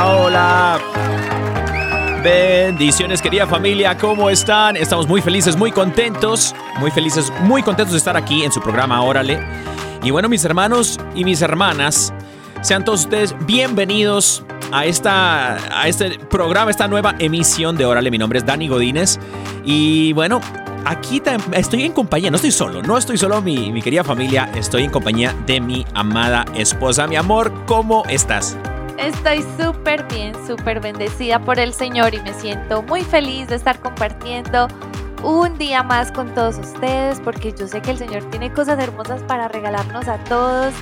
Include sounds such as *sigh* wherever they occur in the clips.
Hola. Bendiciones, querida familia, ¿cómo están? Estamos muy felices, muy contentos, muy felices, muy contentos de estar aquí en su programa Órale. Y bueno, mis hermanos y mis hermanas, sean todos ustedes bienvenidos a, esta, a este programa, esta nueva emisión de Órale. Mi nombre es Dani Godínez y bueno, aquí estoy en compañía, no estoy solo, no estoy solo, mi, mi querida familia, estoy en compañía de mi amada esposa. Mi amor, ¿cómo estás? Estoy súper bien, súper bendecida por el Señor y me siento muy feliz de estar compartiendo un día más con todos ustedes porque yo sé que el Señor tiene cosas hermosas para regalarnos a todos.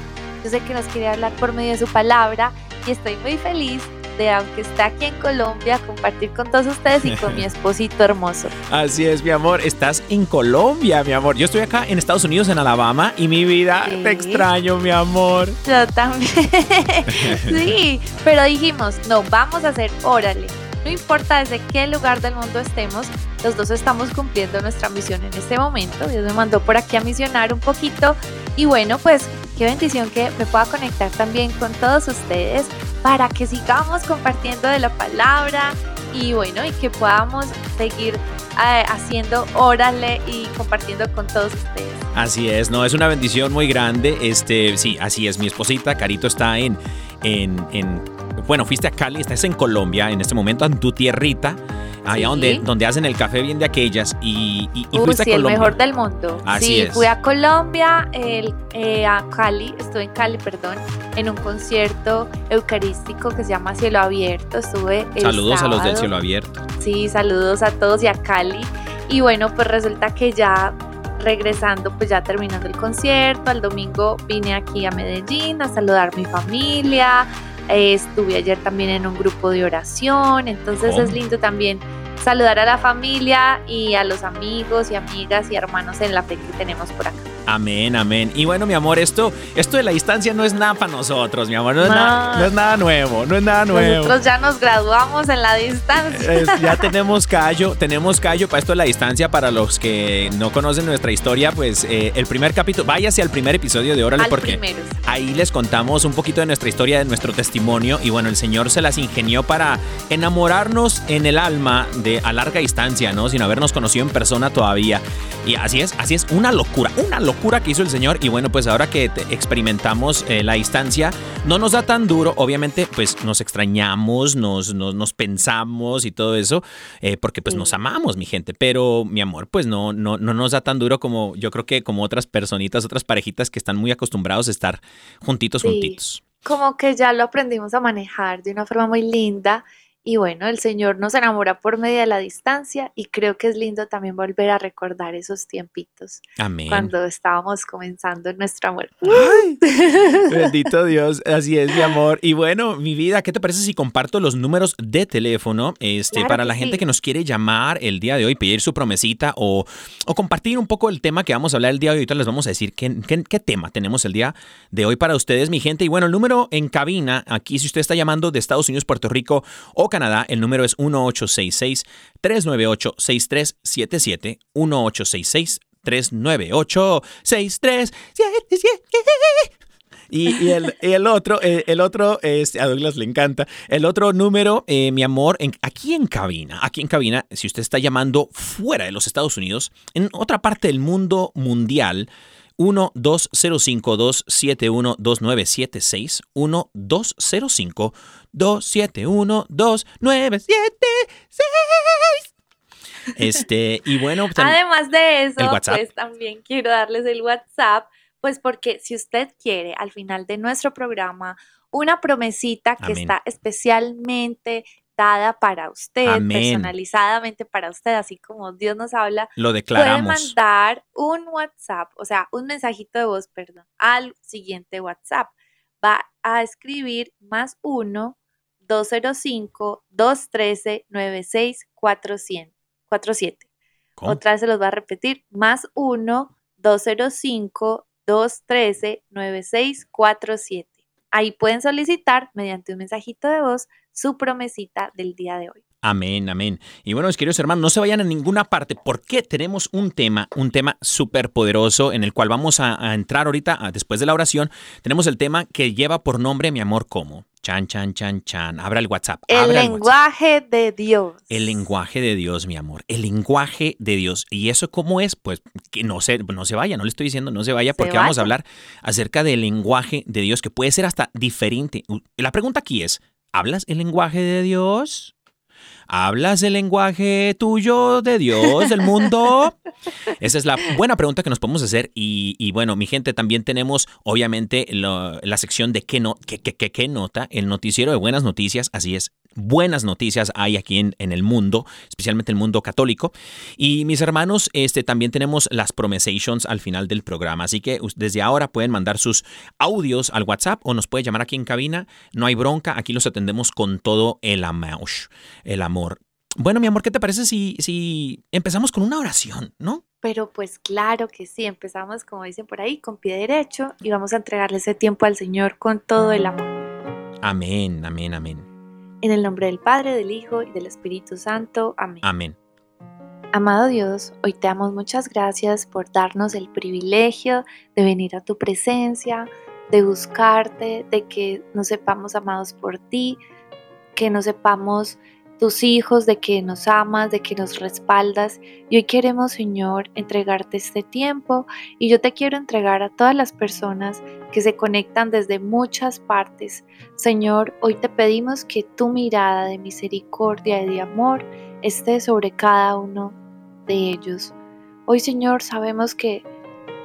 Yo sé que nos quiere hablar por medio de su palabra y estoy muy feliz de, aunque esté aquí en Colombia, compartir con todos ustedes y con mi *laughs* esposito hermoso. Así es, mi amor. Estás en Colombia, mi amor. Yo estoy acá en Estados Unidos, en Alabama, y mi vida, Sí. te extraño, mi amor. Yo también. *laughs* sí, pero dijimos, no, vamos a hacer órale. No importa desde qué lugar del mundo estemos, los dos estamos cumpliendo nuestra misión en este momento. Dios me mandó por aquí a misionar un poquito. Y bueno, pues qué bendición que me pueda conectar también con todos ustedes para que sigamos compartiendo de la palabra y bueno, y que podamos seguir eh, haciendo órale y compartiendo con todos ustedes. Así es, no, es una bendición muy grande. Este, sí, así es, mi esposita, Carito está en, en, en bueno, fuiste a Cali, estás en Colombia en este momento, en tu tierrita, allá Sí. donde, donde hacen el café bien de aquellas, y, y, y Uy, fuiste sí, a el Colombia. mejor del mundo. Así sí, es. fui a Colombia, el, eh, a Cali, estuve en Cali, perdón, en un concierto eucarístico que se llama Cielo Abierto. Estuve el Saludos a los del cielo abierto. Sí, saludos a todos y a Cali. Y bueno, pues resulta que ya regresando, pues ya terminando el concierto, al domingo vine aquí a Medellín a saludar a mi familia. Eh, estuve ayer también en un grupo de oración, entonces Oh. es lindo también saludar a la familia y a los amigos y amigas y hermanos en la fe que tenemos por acá. Amén, amén. Y bueno, mi amor, esto, esto de la distancia no es nada para nosotros, mi amor. No es, No. nada, no es nada nuevo, no es nada nuevo. Nosotros ya nos graduamos en la distancia. Es- ya tenemos callo, tenemos callo para esto de la distancia. Para los que no conocen nuestra historia, pues eh, el primer capítulo, váyase al primer episodio de Órale Al porque primero. ahí les contamos un poquito de nuestra historia, de nuestro testimonio. Y bueno, el Señor se las ingenió para enamorarnos en el alma de a larga distancia, ¿no? Sin habernos conocido en persona todavía. Y así es, así es, una locura, una locura que hizo el Señor. Y bueno, pues ahora que experimentamos eh, la distancia, no nos da tan duro. Obviamente, pues nos extrañamos, nos, nos, nos pensamos y todo eso, eh, porque pues Sí. nos amamos, mi gente. Pero, mi amor, pues no, no, no nos da tan duro como yo creo que como otras personitas, otras parejitas que están muy acostumbrados a estar juntitos, Sí. juntitos. como que ya lo aprendimos a manejar de una forma muy linda y bueno, el Señor nos enamora por medio de la distancia y creo que es lindo también volver a recordar esos tiempitos Amén. cuando estábamos comenzando nuestro amor. Ay, *laughs* bendito Dios, así es mi amor. Y bueno, mi vida, ¿qué te parece si comparto los números de teléfono este, Claro para la gente sí. que nos quiere llamar el día de hoy, pedir su promesita o, o compartir un poco el tema que vamos a hablar el día de hoy? Ahorita les vamos a decir qué, qué- qué tema tenemos el día de hoy para ustedes, mi gente. Y bueno, el número en cabina, aquí si usted está llamando de Estados Unidos, Puerto Rico o Canadá, el número es 1866-398-6377. 1866 398 6377 Y, y el, el otro, eh, el otro, este, a Douglas le encanta. El otro número, eh, mi amor, en- aquí en cabina, aquí en cabina, si usted está llamando fuera de los Estados Unidos, en otra parte del mundo mundial, 1-205-271-2976, 1-205-271-2976. Este, y bueno, tam- Además de eso, pues también quiero darles el WhatsApp, pues porque si usted quiere al final de nuestro programa una promesita que Amén. está especialmente dada para usted, Amén. personalizadamente para usted, así como Dios nos habla, lo puede declaramos. mandar un WhatsApp, o sea, un mensajito de voz, perdón, al siguiente WhatsApp. Va a escribir más 1 205 213 9647. ¿Cómo? Otra vez se los va a repetir, más 1 205 213 9647. Ahí pueden solicitar mediante un mensajito de voz su promesita del día de hoy. Amén, amén. Y bueno, mis queridos hermanos, no se vayan a ninguna parte porque tenemos un tema, un tema súper poderoso en el cual vamos a, entrar ahorita después de la oración. Tenemos el tema que lleva por nombre Mi amor como. Chan, chan, chan, chan. Abra el WhatsApp. El WhatsApp. lenguaje de Dios. El lenguaje de Dios, mi amor. El lenguaje de Dios. ¿Y eso cómo es? Pues que no se, no se vaya, no le estoy diciendo no se vaya Se porque vamos a hablar acerca del lenguaje de Dios que puede ser hasta diferente. La pregunta aquí es, ¿hablas el lenguaje de Dios? ¿Hablas el lenguaje tuyo de Dios, del mundo? Esa es la buena pregunta que nos podemos hacer. Y, bueno, mi gente, también tenemos obviamente la sección de qué, no, qué, qué- qué- qué nota, el noticiero de buenas noticias. Así es, buenas noticias hay aquí en, en el mundo, especialmente el mundo católico. Y mis hermanos, este, también tenemos las promesations al final del programa. Así que desde ahora pueden mandar sus audios al WhatsApp o nos puede llamar aquí en cabina. No hay bronca, aquí los atendemos con todo el amor. El amor. Bueno, mi amor, ¿qué te parece si, si empezamos con una oración, no? Pero pues claro que sí, empezamos como dicen por ahí, con pie derecho y vamos a entregarle ese tiempo al Señor con todo el amor. Amén, amén, amén, En el nombre del Padre, del Hijo y del Espíritu Santo. Amén. amén. Amado Dios, hoy te damos muchas gracias por darnos el privilegio de venir a tu presencia, de buscarte, de que nos sepamos amados por ti, que nos sepamos tus hijos, de que nos amas, de que nos respaldas. Y hoy queremos, Señor, entregarte este tiempo y yo te quiero entregar a todas las personas que se conectan desde muchas partes. Señor, hoy te pedimos que tu mirada de misericordia y de amor esté sobre cada uno de ellos. Hoy, Señor, sabemos que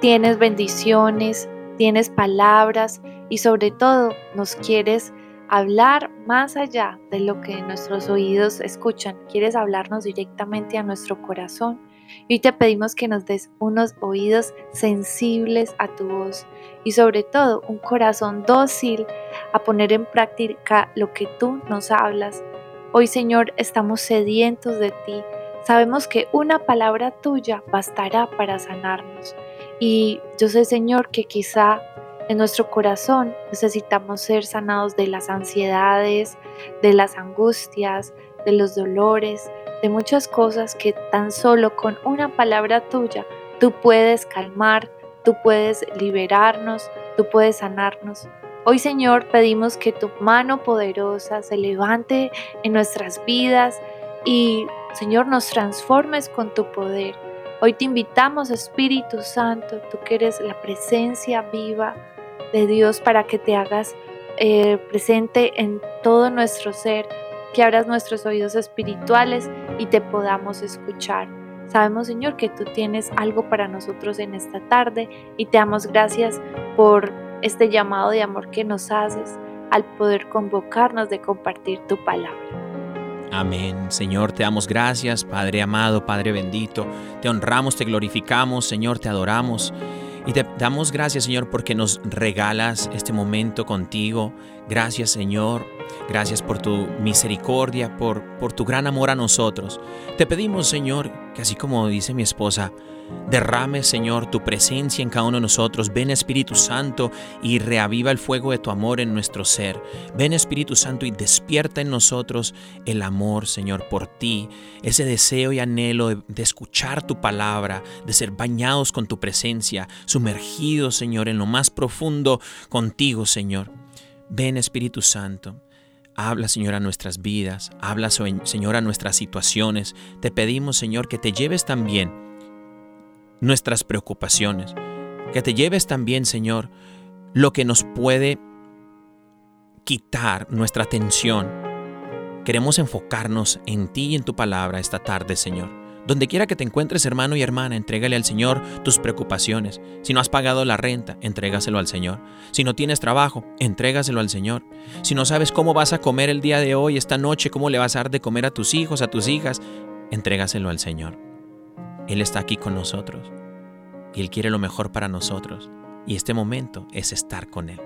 tienes bendiciones, tienes palabras y sobre todo nos quieres hablar más allá de lo que nuestros oídos escuchan. Quieres hablarnos directamente a nuestro corazón. Y te pedimos que nos des unos oídos sensibles a tu voz y sobre todo un corazón dócil a poner en práctica lo que tú nos hablas. Hoy Señor estamos sedientos de ti. Sabemos que una palabra tuya bastará para sanarnos. Y yo sé Señor que quizá en nuestro corazón necesitamos ser sanados de las ansiedades, de las angustias, de los dolores, de muchas cosas que tan solo con una palabra tuya tú puedes calmar, tú puedes liberarnos, tú puedes sanarnos. Hoy Señor pedimos que tu mano poderosa se levante en nuestras vidas y Señor nos transformes con tu poder. Hoy te invitamos Espíritu Santo, tú que eres la presencia viva de Dios para que te hagas eh, presente en todo nuestro ser, que abras nuestros oídos espirituales y te podamos escuchar. Sabemos, Señor, que tú tienes algo para nosotros en esta tarde y te damos gracias por este llamado de amor que nos haces al poder convocarnos de compartir tu palabra. Amén. Señor, te damos gracias, Padre amado, Padre bendito. Te honramos, te glorificamos, Señor, te adoramos. Y te damos gracias, Señor, porque nos regalas este momento contigo. Gracias, Señor. Gracias por tu misericordia, por, por tu gran amor a nosotros. Te pedimos, Señor, que así como dice mi esposa, derrame, Señor, tu presencia en cada uno de nosotros. Ven, Espíritu Santo, y reaviva el fuego de tu amor en nuestro ser. Ven, Espíritu Santo, y despierta en nosotros el amor, Señor, por ti, ese deseo y anhelo de, de escuchar tu palabra, de ser bañados con tu presencia, sumergidos, Señor, en lo más profundo contigo, Señor. Ven, Espíritu Santo. Habla, Señor, a nuestras vidas. Habla, Señor, a nuestras situaciones. Te pedimos, Señor, que te lleves también nuestras preocupaciones. Que te lleves también, Señor, lo que nos puede quitar nuestra atención. Queremos enfocarnos en ti y en tu palabra esta tarde, Señor. Donde quiera que te encuentres, hermano y hermana, entrégale al Señor tus preocupaciones. Si no has pagado la renta, entrégaselo al Señor. Si no tienes trabajo, entrégaselo al Señor. Si no sabes cómo vas a comer el día de hoy, esta noche, cómo le vas a dar de comer a tus hijos, a tus hijas, entrégaselo al Señor. Él está aquí con nosotros y Él quiere lo mejor para nosotros. Y este momento es estar con Él.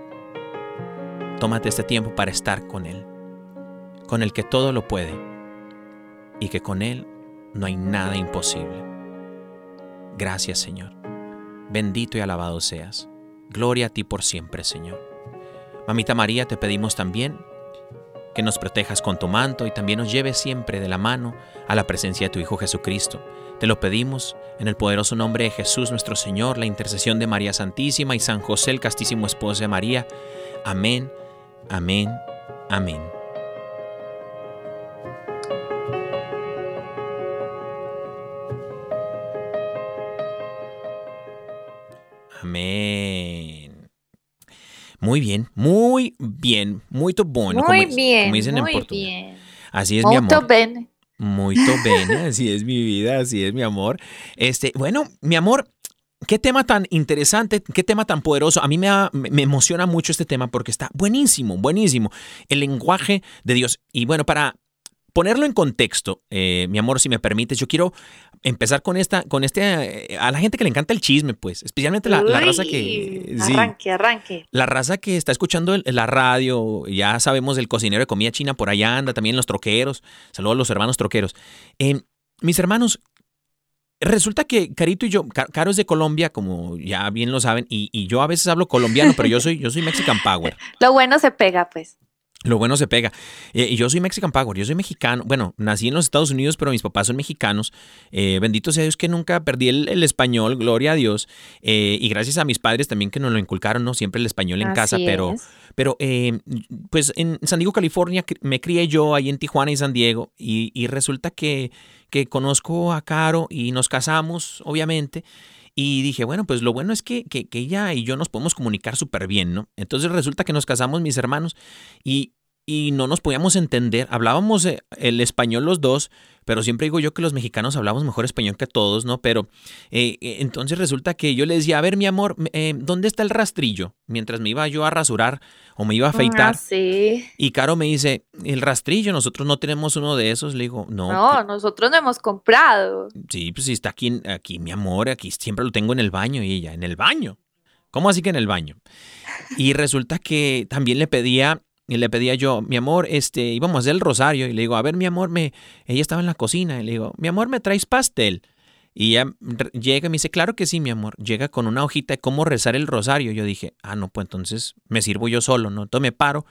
Tómate este tiempo para estar con Él, con el que todo lo puede y que con Él no hay nada imposible. Gracias Señor. Bendito y alabado seas. Gloria a ti por siempre, Señor. Mamita María, te pedimos también que nos protejas con tu manto y también nos lleves siempre de la mano a la presencia de tu Hijo Jesucristo. Te lo pedimos en el poderoso nombre de Jesús nuestro Señor, la intercesión de María Santísima y San José, el castísimo esposo de María. Amén, amén, amén. Amén. Muy bien, muy bien, muy bueno. Muy como, bien, como dicen en muy bien. Así es mi Molto amor. bene. Muy bene, *laughs* así es mi vida, así es mi amor. Este, bueno, mi amor, qué tema tan interesante, qué tema tan poderoso. A mí me, ha- me me emociona mucho este tema porque está buenísimo, buenísimo. El lenguaje de Dios. Y bueno, para ponerlo en contexto, eh, mi amor, si me permites, yo quiero empezar con esta, con este, eh, a la gente que le encanta el chisme, pues, especialmente la, la raza que... Uy, sí. Arranque, arranque. La raza que está escuchando el- la radio, ya sabemos del cocinero de comida china por allá anda, también los troqueros. Saludos a los hermanos troqueros. Eh, mis hermanos, resulta que Carito y yo, Ca- Caro es de Colombia, como ya bien lo saben, y, y yo a veces hablo colombiano, pero yo soy, yo soy Mexican Power. *laughs* Lo bueno se pega, pues. Lo bueno se pega. Eh, y yo soy Mexican Power, yo soy mexicano. Bueno, nací en los Estados Unidos, pero mis papás son mexicanos. Eh, bendito sea Dios que nunca perdí el, el español, gloria a Dios. Eh, y gracias a mis padres también que nos lo inculcaron, ¿no? Siempre el español en casa, Así pero... es. Pero, pues en San Diego, California, me crié yo ahí en Tijuana y San Diego. Y, y resulta que, que conozco a Caro y nos casamos, obviamente. Y dije, bueno, pues lo bueno es que, que, que ella y yo nos podemos comunicar súper bien, ¿no? Entonces resulta que nos casamos mis hermanos y, y no nos podíamos entender. Hablábamos eh, el español los dos, pero siempre digo yo que los mexicanos hablamos mejor español que todos, ¿no? Pero eh, eh, entonces resulta que yo le decía, a ver, mi amor, eh, ¿dónde está el rastrillo? Mientras me iba yo a rasurar o me iba a afeitar. Ah, sí. Y Caro me dice, el rastrillo, nosotros no tenemos uno de esos. Le digo, no. No, nosotros no hemos comprado. Sí, pues sí, está aquí, aquí, mi amor, aquí siempre lo tengo en el baño. Y ella, ¿en el baño? ¿Cómo así que en el baño? Y resulta que también le pedía, y le pedía yo, mi amor, este, íbamos a hacer el rosario. Y le digo, a ver, mi amor, me, ella estaba en la cocina. Y le digo, mi amor, ¿me traes pastel? Y ella llega y me dice, claro que sí, mi amor. Llega con una hojita de cómo rezar el rosario. Yo dije, ah, no, pues entonces me sirvo yo solo, ¿no? Entonces me paro.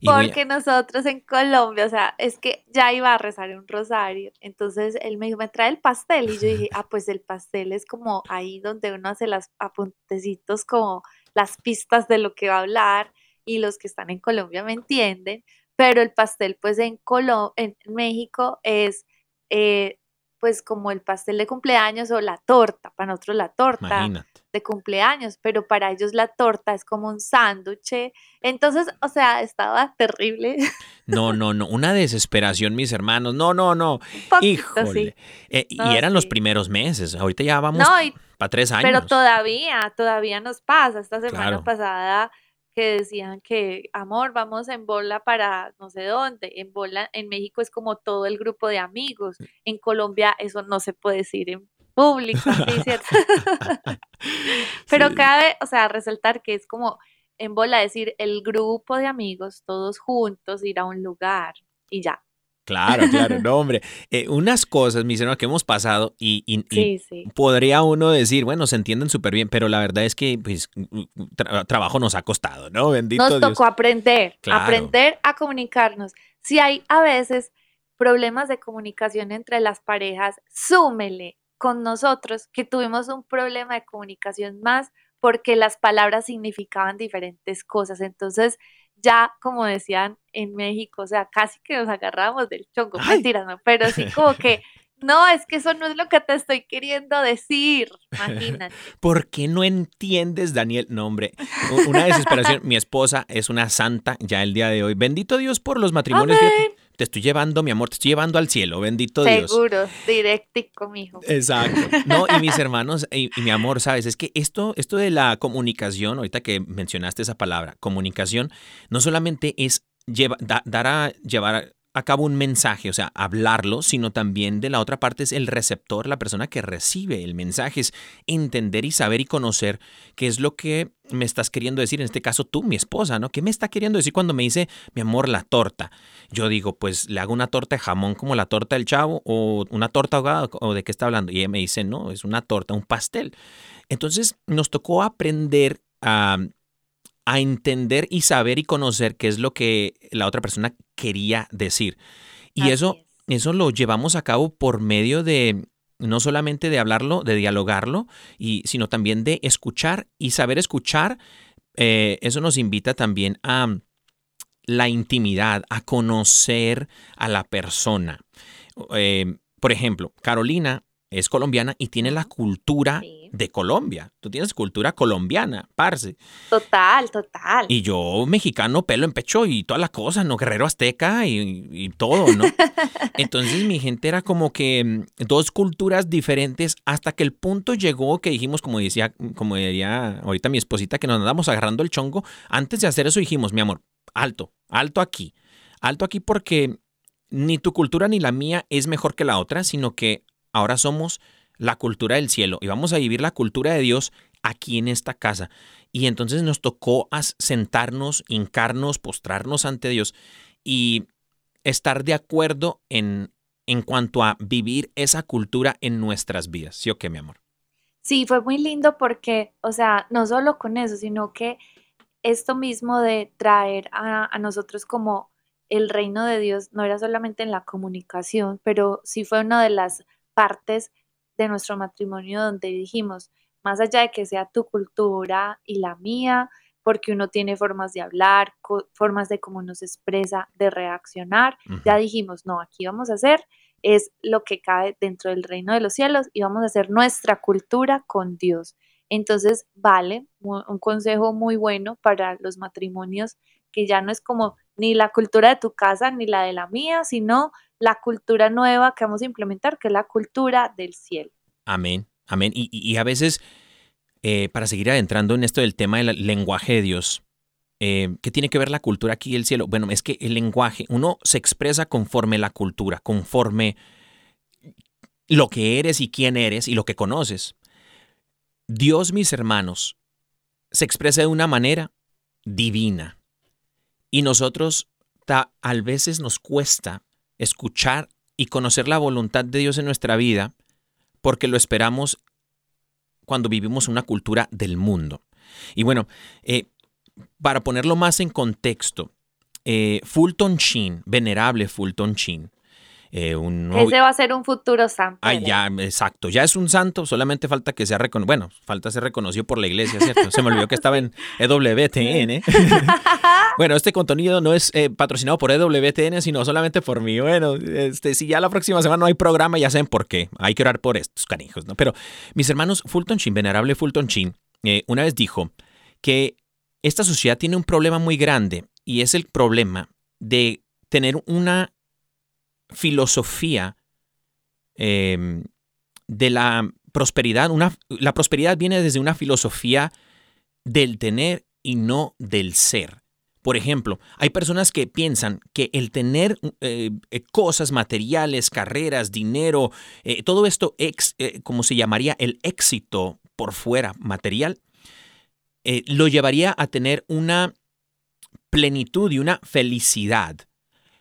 Y voy a- Porque nosotros en Colombia, o sea, es que ya iba a rezar un rosario. Entonces él me dijo, me trae el pastel. Y yo dije, *laughs* ah, pues el pastel es como ahí donde uno hace los apuntecitos, como las pistas de lo que va a hablar. Y los que están en Colombia me entienden. Pero el pastel, pues en, Colo en México es, eh, pues como el pastel de cumpleaños o la torta. Para nosotros la torta Imagínate. de cumpleaños, pero para ellos la torta es como un sándwich. Entonces, o sea, estaba terrible. No, no, no. Una desesperación, mis hermanos. No, no, no. Poquito, Híjole. sí. Eh, y eran los primeros meses. Ahorita ya vamos No, para tres años. pero todavía, todavía nos pasa. Esta semana Claro. pasada que decían que, amor, vamos en bola para no sé dónde. En bola, en México es como todo el grupo de amigos. En Colombia eso no se puede decir en *laughs* público, ¿sí? ¿cierto? *laughs* Pero Sí. cabe, o sea, resaltar que es como en bola decir el grupo de amigos, todos juntos, ir a un lugar y ya. Claro, claro, no, hombre. Eh, unas cosas, mis hermanos, que hemos pasado y, y- y Sí, sí. podría uno decir, bueno, se entienden súper bien, pero la verdad es que pues, tra- trabajo nos ha costado, ¿no? Bendito Nos Dios. tocó aprender, Claro. aprender a comunicarnos. Si hay a veces problemas de comunicación entre las parejas, súmele con nosotros que tuvimos un problema de comunicación más porque las palabras significaban diferentes cosas. Entonces, ya como decían en México, o sea, casi que nos agarramos del chongo, Ay. mentiras, ¿no? Pero sí como que, *laughs* no, es que eso no es lo que te estoy queriendo decir, imagínate. *laughs* ¿Por qué no entiendes, Daniel? No, hombre, una desesperación. Mi esposa es una santa ya el día de hoy. Bendito Dios por los matrimonios. fíjate. Te estoy llevando, mi amor, te estoy llevando al cielo. Bendito Dios. Seguro, directico, mijo. Exacto. No, y mis *laughs* hermanos y, y mi amor, sabes, es que esto, esto de la comunicación, ahorita que mencionaste esa palabra, comunicación, no solamente es lleva- da- dar a llevar a cabo un mensaje, o sea, hablarlo, sino también de la otra parte es el receptor, la persona que recibe el mensaje, es entender y saber y conocer qué es lo que me estás queriendo decir, en este caso tú, mi esposa, ¿no? ¿Qué me está queriendo decir cuando me dice, mi amor, la torta? Yo digo, pues le hago una torta de jamón como la torta del chavo o una torta ahogada o de qué está hablando. Y ella me dice, no, es una torta, un pastel. Entonces nos tocó aprender a, a entender y saber y conocer qué es lo que la otra persona quería decir. Y Así eso, es. eso lo llevamos a cabo por medio de no solamente de hablarlo, de dialogarlo, y, sino también de escuchar y saber escuchar. eh, eso nos invita también a la intimidad, a conocer a la persona. Eh, por ejemplo, Carolina es colombiana y tiene la cultura Sí. de Colombia. Tú tienes cultura colombiana, parce. Total, total. Y yo, mexicano, pelo en pecho y toda la cosa, ¿no? Guerrero azteca y, y todo, ¿no? *laughs* Entonces mi gente era como que mm, dos culturas diferentes hasta que el punto llegó que dijimos, como decía, como diría ahorita mi esposita, que nos andamos agarrando el chongo. Antes de hacer eso dijimos, mi amor, alto, alto aquí. Alto aquí porque ni tu cultura ni la mía es mejor que la otra, sino que ahora somos la cultura del cielo y vamos a vivir la cultura de Dios aquí en esta casa. Y entonces nos tocó sentarnos, hincarnos, postrarnos ante Dios y estar de acuerdo en, en cuanto a vivir esa cultura en nuestras vidas. ¿Sí o qué, mi amor? Sí, fue muy lindo porque, o sea, no solo con eso, sino que esto mismo de traer a, a nosotros como el reino de Dios no era solamente en la comunicación, pero sí fue una de las partes de nuestro matrimonio donde dijimos, más allá de que sea tu cultura y la mía, porque uno tiene formas de hablar, formas de cómo nos expresa, de reaccionar, ya dijimos, no, aquí vamos a hacer es lo que cae dentro del reino de los cielos y vamos a hacer nuestra cultura con Dios. Entonces, vale, un consejo muy bueno para los matrimonios que ya no es como ni la cultura de tu casa ni la de la mía, sino la cultura nueva que vamos a implementar, que es la cultura del cielo. Amén, amén. Y, y- a veces, eh, para seguir adentrando en esto del tema del lenguaje de Dios, eh, ¿qué tiene que ver la cultura aquí y el cielo? Bueno, es que el lenguaje, uno se expresa conforme la cultura, conforme lo que eres y quién eres y lo que conoces. Dios, mis hermanos, se expresa de una manera divina. Y nosotros ta- a veces nos cuesta escuchar y conocer la voluntad de Dios en nuestra vida porque lo esperamos cuando vivimos una cultura del mundo. Y bueno, eh, para ponerlo más en contexto, eh, Fulton Sheen, venerable Fulton Sheen, eh, un Ese va a ser un futuro santo. Ah, ya, exacto. Ya es un santo, solamente falta que sea reconocido. Bueno, falta ser reconocido por la iglesia, ¿cierto? Se me olvidó que estaba en EWTN. *laughs* bueno, este contenido no es eh, patrocinado por EWTN, sino solamente por mí. Bueno, este, si ya la próxima semana no hay programa, ya saben por qué. Hay que orar por estos canijos, ¿no? Pero mis hermanos, Fulton Sheen, venerable Fulton Sheen, eh, una vez dijo que esta sociedad tiene un problema muy grande y es el problema de tener una filosofía eh, de la prosperidad. Una, la prosperidad viene desde una filosofía del tener y no del ser. Por ejemplo, hay personas que piensan que el tener eh, eh, cosas materiales, carreras, dinero, eh, todo esto, ex, como se llamaría el éxito por fuera material, lo llevaría a tener una plenitud y una felicidad.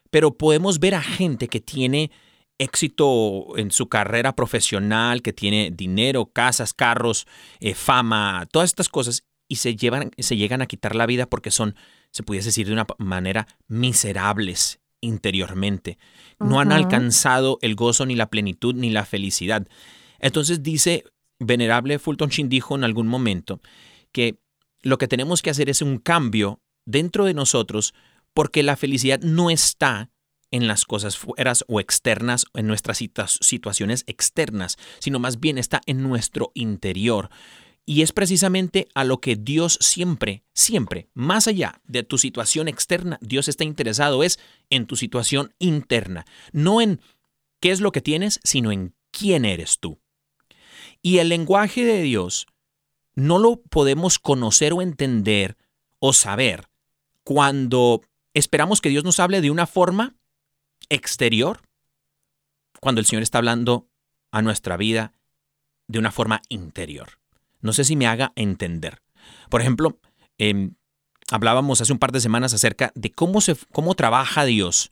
Pero podemos ver a gente que tiene éxito en su carrera profesional, que tiene dinero, casas, carros, eh, fama, todas estas cosas, y se, llevan, se llegan a quitar la vida porque son, se pudiese decir de una manera, miserables interiormente. No han alcanzado el gozo, ni la plenitud, ni la felicidad. Entonces dice, venerable Fulton Sheen dijo en algún momento que lo que tenemos que hacer es un cambio dentro de nosotros porque la felicidad no está en las cosas fueras o externas, en nuestras situa- situaciones externas, sino más bien está en nuestro interior. Y es precisamente a lo que Dios siempre, siempre, más allá de tu situación externa, Dios está interesado es en tu situación interna, no en qué es lo que tienes, sino en quién eres tú. Y el lenguaje de Dios no lo podemos conocer o entender o saber cuando esperamos que Dios nos hable de una forma exterior, cuando el Señor está hablando a nuestra vida de una forma interior. No sé si me haga entender. Por ejemplo, em, hablábamos hace un par de semanas acerca de cómo, se, cómo trabaja Dios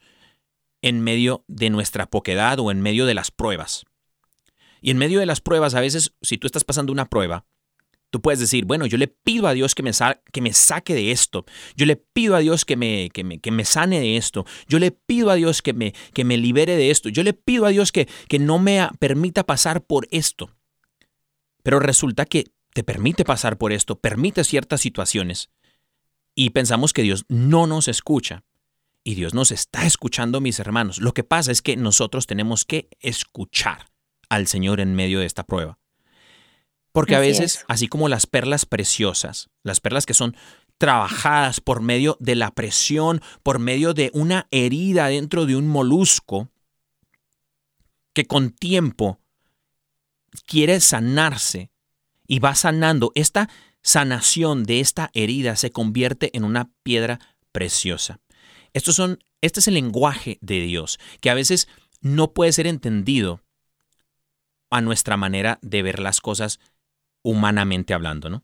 en medio de nuestra poquedad o en medio de las pruebas. Y en medio de las pruebas, a veces, si tú estás pasando una prueba, tú puedes decir, bueno, yo le pido a Dios que me, sa- que me saque de esto. Yo le pido a Dios que me, sane de esto. Yo le pido a Dios que me, libere de esto. Yo le pido a Dios que, no me permita pasar por esto. Pero resulta que te permite pasar por esto, permite ciertas situaciones. Y pensamos que Dios no nos escucha. Y Dios nos está escuchando, mis hermanos. Lo que pasa es que nosotros tenemos que escuchar al Señor en medio de esta prueba. Porque a veces, es. así como las perlas preciosas, las perlas que son trabajadas por medio de la presión, por medio de una herida dentro de un molusco, que con tiempo quiere sanarse y va sanando, esta sanación de esta herida se convierte en una piedra preciosa. Estos son, este es el lenguaje de Dios, que a veces no puede ser entendido a nuestra manera de ver las cosas humanamente hablando, ¿no?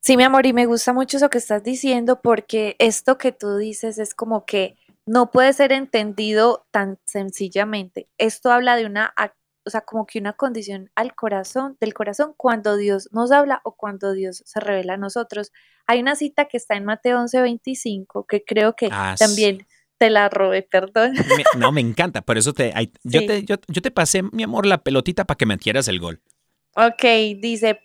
Sí, mi amor, y me gusta mucho eso que estás diciendo porque esto que tú dices es como que no puede ser entendido tan sencillamente. Esto habla de una, o sea, como que una condición al corazón, del corazón, cuando Dios nos habla o cuando Dios se revela a nosotros. Hay una cita que está en Mateo 11:25 que creo que Ah, también te la robé, perdón. Me- no, me encanta, por eso te, yo, *laughs* te, yo, yo te pasé, mi amor, la pelotita para que metieras el gol. Ok, dice,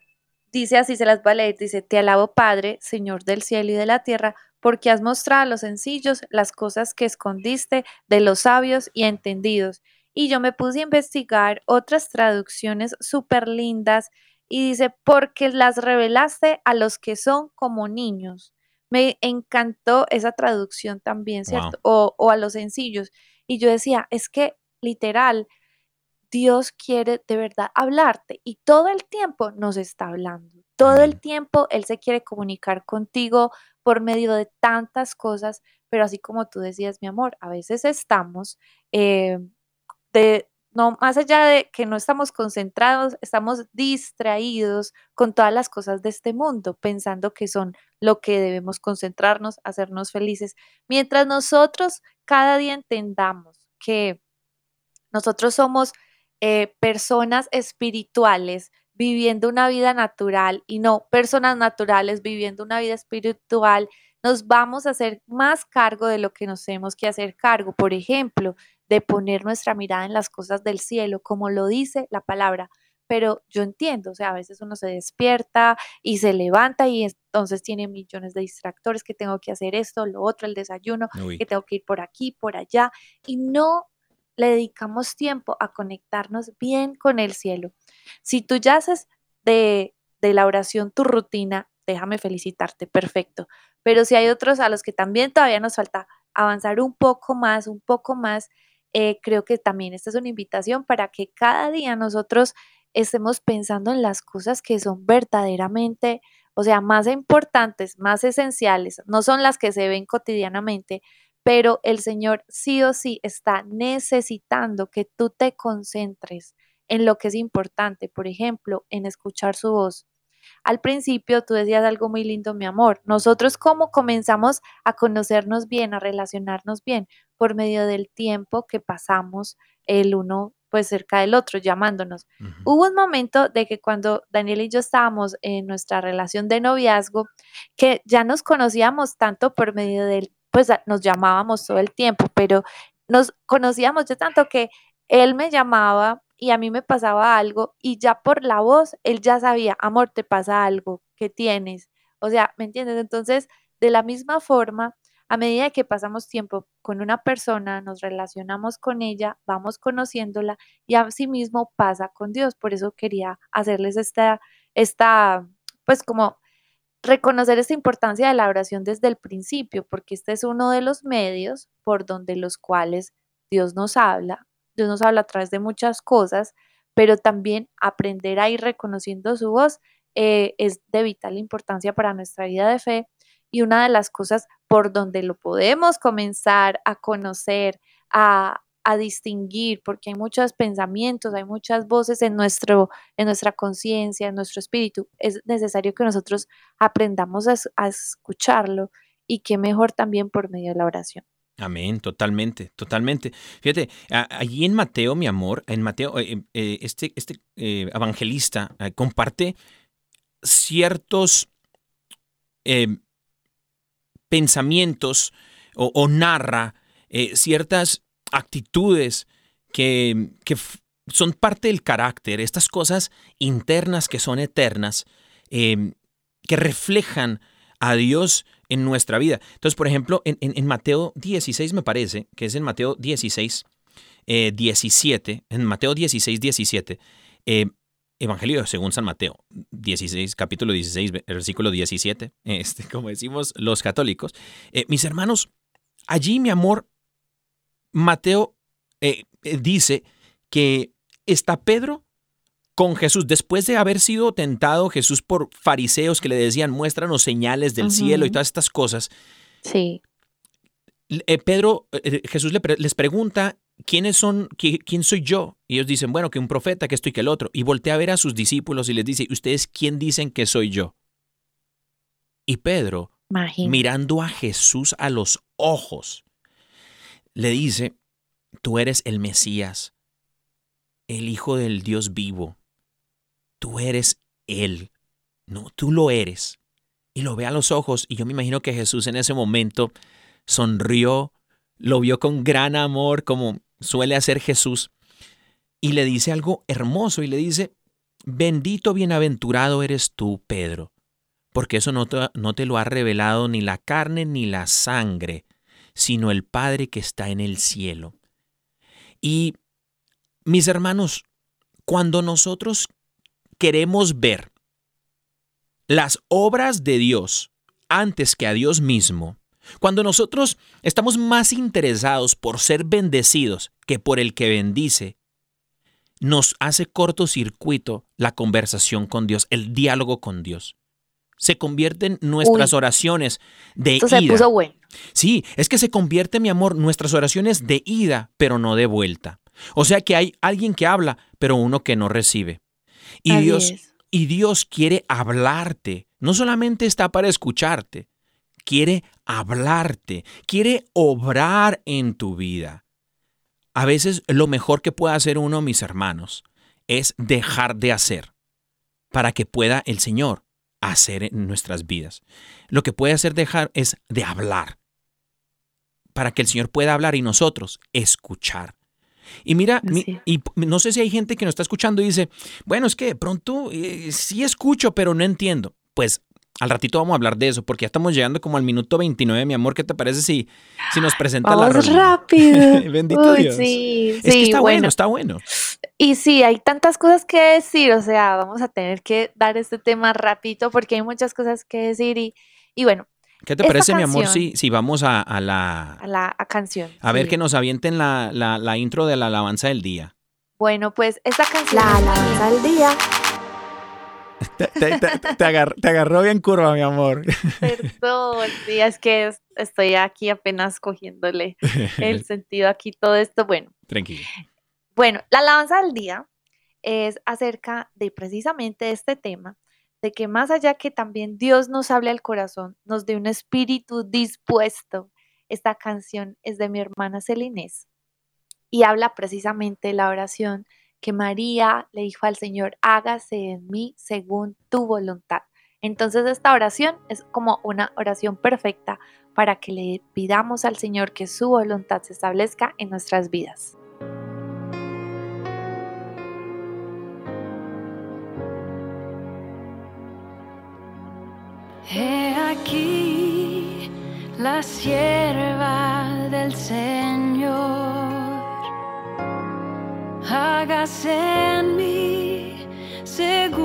dice así, se las va a leer, dice, te alabo Padre, Señor del cielo y de la tierra, porque has mostrado a los sencillos las cosas que escondiste de los sabios y entendidos. Y yo me puse a investigar otras traducciones súper lindas y dice, porque las revelaste a los que son como niños. Me encantó esa traducción también, ¿cierto? O, o a los sencillos. Y yo decía, es que literal, Dios quiere de verdad hablarte y todo el tiempo nos está hablando. Todo el tiempo Él se quiere comunicar contigo por medio de tantas cosas, pero así como tú decías, mi amor, a veces estamos eh, de, no, más allá de que no estamos concentrados, estamos distraídos con todas las cosas de este mundo, pensando que son lo que debemos concentrarnos, hacernos felices, mientras nosotros cada día entendamos que nosotros somos eh, personas espirituales viviendo una vida natural y no personas naturales viviendo una vida espiritual, nos vamos a hacer más cargo de lo que nos tenemos que hacer cargo. Por ejemplo, de poner nuestra mirada en las cosas del cielo, como lo dice la palabra. Pero yo entiendo, o sea, a veces uno se despierta y se levanta y entonces tiene millones de distractores que tengo que hacer esto, lo otro, el desayuno, Uy, que tengo que ir por aquí, por allá, y no le dedicamos tiempo a conectarnos bien con el cielo. Si tú ya haces de, de la oración tu rutina, déjame felicitarte, perfecto. Pero si hay otros a los que también todavía nos falta avanzar un poco más, un poco más, eh, creo que también esta es una invitación para que cada día nosotros estemos pensando en las cosas que son verdaderamente, o sea, más importantes, más esenciales, no son las que se ven cotidianamente, pero el Señor sí o sí está necesitando que tú te concentres en lo que es importante, por ejemplo, en escuchar su voz, al principio tú decías algo muy lindo, mi amor. Nosotros cómo comenzamos a conocernos bien, a relacionarnos bien por medio del tiempo que pasamos el uno pues cerca del otro, llamándonos. Hubo un momento de que cuando Daniel y yo estábamos en nuestra relación de noviazgo, que ya nos conocíamos tanto por medio del, pues nos llamábamos todo el tiempo, pero nos conocíamos ya tanto que él me llamaba y a mí me pasaba algo y ya por la voz él ya sabía, amor, te pasa algo, ¿qué tienes? O sea, ¿me entiendes? Entonces, de la misma forma, a medida que pasamos tiempo con una persona, nos relacionamos con ella, vamos conociéndola y asimismo pasa con Dios. Por eso quería hacerles esta, esta, pues como reconocer esta importancia de la oración desde el principio, porque este es uno de los medios por donde los cuales Dios nos habla. Dios nos habla a través de muchas cosas, pero también aprender a ir reconociendo su voz eh, es de vital importancia para nuestra vida de fe y una de las cosas por donde lo podemos comenzar a conocer, a, a distinguir, porque hay muchos pensamientos, hay muchas voces en, nuestro, en nuestra conciencia, en nuestro espíritu. Es necesario que nosotros aprendamos a, es- a escucharlo y qué mejor también por medio de la oración. Amén, totalmente, totalmente. Fíjate, allí en Mateo, mi amor, en Mateo, eh, eh, este, este eh, evangelista comparte ciertos pensamientos o, narra ciertas actitudes que, que son parte del carácter, estas cosas internas que son eternas, eh, que reflejan a Dios en nuestra vida. Entonces, por ejemplo, en, en- Mateo 16 me parece, que es en Mateo 16, eh, 17, en Mateo 16, 17, eh, Evangelio según San Mateo, 16, capítulo 16, versículo 17, *laughs* este, como decimos los católicos. Eh, mis hermanos, allí, mi amor, Mateo eh, eh, dice que está Pedro con Jesús, después de haber sido tentado Jesús por fariseos que le decían, muéstranos señales del cielo y todas estas cosas, Sí, eh, Pedro, eh, Jesús le pre- les pregunta, ¿quiénes son, qui- quién soy yo? Y ellos dicen, bueno, que un profeta, que esto y que el otro. Y voltea a ver a sus discípulos y les dice, ¿ustedes quién dicen que soy yo? Y Pedro, imagínate. mirando a Jesús a los ojos, le dice, tú eres el Mesías, el Hijo del Dios vivo. Tú eres Él. No, tú lo eres. Y lo ve a los ojos y yo me imagino que Jesús en ese momento sonrió, lo vio con gran amor como suele hacer Jesús y le dice algo hermoso y le dice, bendito, bienaventurado eres tú, Pedro, porque eso no te, no te lo ha revelado ni la carne ni la sangre, sino el Padre que está en el cielo. Y mis hermanos, cuando nosotros queremos ver las obras de Dios antes que a Dios mismo, cuando nosotros estamos más interesados por ser bendecidos que por el que bendice, nos hace cortocircuito la conversación con Dios, el diálogo con Dios. Se convierten nuestras Uy. oraciones de Esto se ida. puso bueno. Sí, es que se convierte, mi amor, nuestras oraciones de ida, pero no de vuelta. O sea que hay alguien que habla, pero uno que no recibe. Y Así Dios, es. y Dios quiere hablarte. No solamente está para escucharte, quiere hablarte, quiere obrar en tu vida. A veces lo mejor que puede hacer uno, mis hermanos, es dejar de hacer para que pueda el Señor hacer en nuestras vidas. Lo que puede hacer dejar es de hablar para que el Señor pueda hablar y nosotros escuchar. Y mira, mi- y no sé si hay gente que nos está escuchando y dice, bueno, es que de pronto eh, sí escucho, pero no entiendo. Pues al ratito vamos a hablar de eso, porque ya estamos llegando como al minuto 29, mi amor. ¿Qué te parece si, si nos presenta la Vamos rola? rápido. *laughs* Bendito Uy, Dios. Sí, Es que sí, está bueno, bueno. está bueno. Y sí, hay tantas cosas que decir, o sea, vamos a tener que dar este tema rapidito porque hay muchas cosas que decir y, y bueno, ¿Qué te parece, mi amor, si, si vamos a, a la... a la a canción. A ver que nos avienten la, la, la intro de la alabanza del día. Bueno, pues esta canción. La alabanza al día. Te, te- te- te agar- te agarró bien curva, mi amor. Perdón, sí, es que es- estoy aquí apenas cogiéndole *laughs* el sentido aquí todo esto. Bueno, Tranquilo. Bueno, la alabanza del día es acerca de precisamente este tema de que más allá que también Dios nos hable al corazón, nos dé un espíritu dispuesto. Esta canción es de mi hermana Celinés y habla precisamente de la oración que María le dijo al Señor, hágase en mí según tu voluntad. Entonces esta oración es como una oración perfecta para que le pidamos al Señor que su voluntad se establezca en nuestras vidas. He aquí la sierva del Señor, hágase en mí según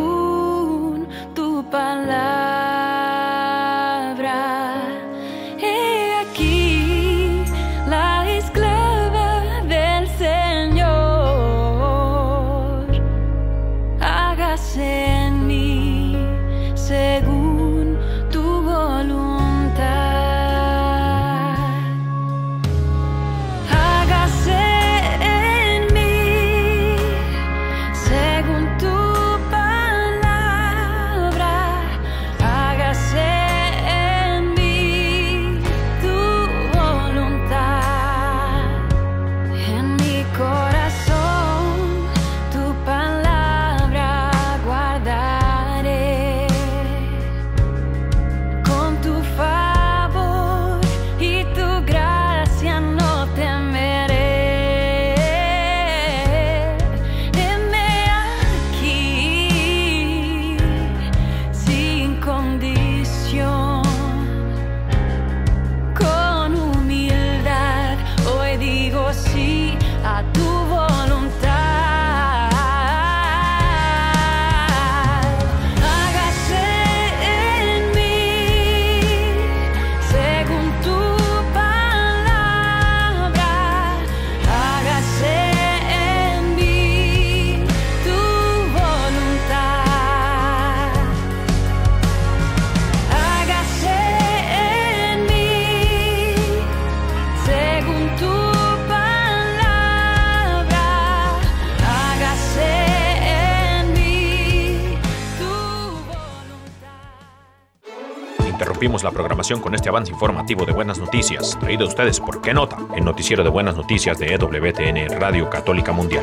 Con este avance informativo de buenas noticias, traído a ustedes por ¿Qué nota? El noticiero de buenas noticias de EWTN Radio Católica Mundial.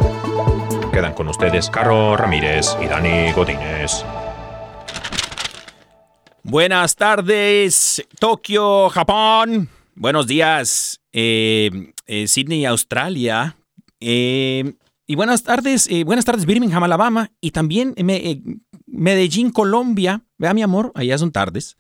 Quedan con ustedes Caro Ramírez y Dani Godínez. Buenas tardes, Tokio, Japón. Buenos días, eh, eh, Sydney, Australia. Eh, y buenas tardes, buenas tardes, Birmingham, Alabama. Y también me- Medellín, Colombia. Vea, mi amor, allá son tardes.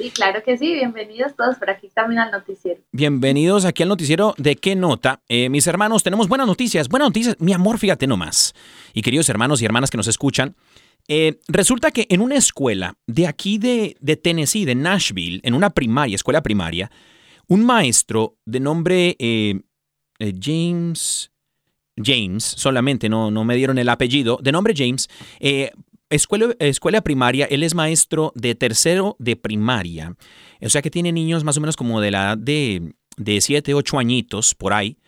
Sí, claro que sí, bienvenidos todos por aquí también al noticiero. Bienvenidos aquí al noticiero de qué nota. Eh, mis hermanos, tenemos buenas noticias. Buenas noticias, mi amor, fíjate nomás. Y queridos hermanos y hermanas que nos escuchan, eh, resulta que en una escuela de aquí de, de Tennessee, de Nashville, en una primaria, escuela primaria, un maestro de nombre eh, James, James, solamente no, no me dieron el apellido, de nombre James, escuela, escuela primaria, él es maestro de tercero de primaria. O sea que tiene niños más o menos como de la edad de, de 7, 8 añitos, por ahí.